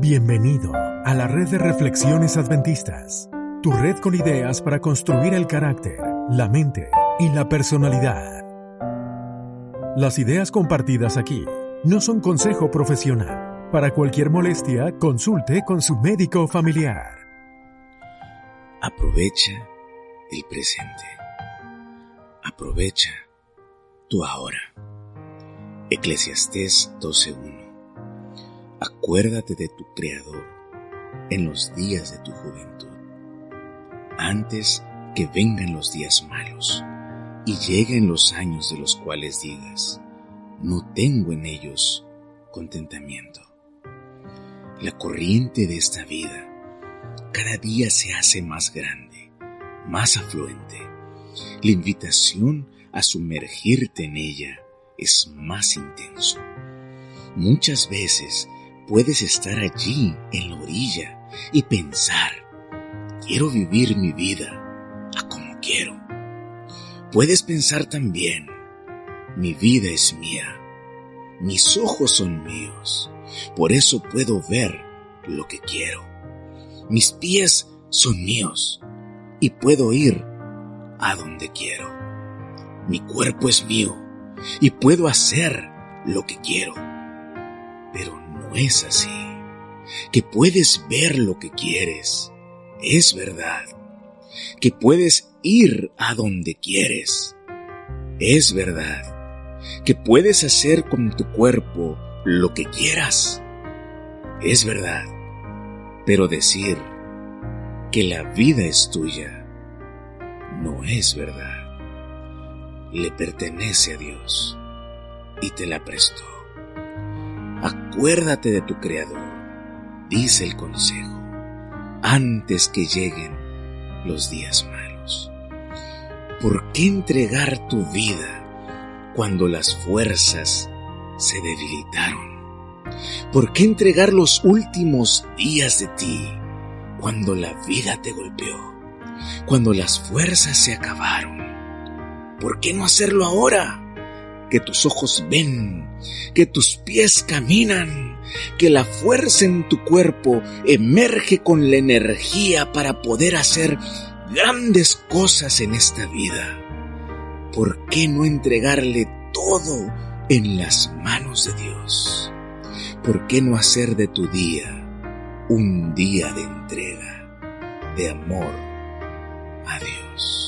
Bienvenido a la red de reflexiones adventistas, tu red con ideas para construir el carácter, la mente y la personalidad. Las ideas compartidas aquí no son consejo profesional. Para cualquier molestia, consulte con su médico familiar. Aprovecha el presente. Aprovecha tu ahora. Eclesiastés 12.1 Acuérdate de tu Creador en los días de tu juventud, antes que vengan los días malos y lleguen los años de los cuales digas, no tengo en ellos contentamiento. La corriente de esta vida cada día se hace más grande, más afluente. La invitación a sumergirte en ella es más intenso. Muchas veces puedes estar allí en la orilla y pensar, quiero vivir mi vida a como quiero. Puedes pensar también, mi vida es mía, mis ojos son míos, por eso puedo ver lo que quiero. Mis pies son míos y puedo ir a donde quiero. Mi cuerpo es mío y puedo hacer lo que quiero. Pero no es así. Que puedes ver lo que quieres. Es verdad. Que puedes ir a donde quieres. Es verdad. Que puedes hacer con tu cuerpo lo que quieras. Es verdad. Pero decir que la vida es tuya no es verdad. Le pertenece a Dios y te la prestó. Acuérdate de tu Creador, dice el consejo, antes que lleguen los días malos. ¿Por qué entregar tu vida cuando las fuerzas se debilitaron? ¿Por qué entregar los últimos días de ti cuando la vida te golpeó? Cuando las fuerzas se acabaron. ¿Por qué no hacerlo ahora? Que tus ojos ven, que tus pies caminan, que la fuerza en tu cuerpo emerge con la energía para poder hacer grandes cosas en esta vida. ¿Por qué no entregarle todo en las manos de Dios? ¿Por qué no hacer de tu día un día de entrega, de amor a Dios?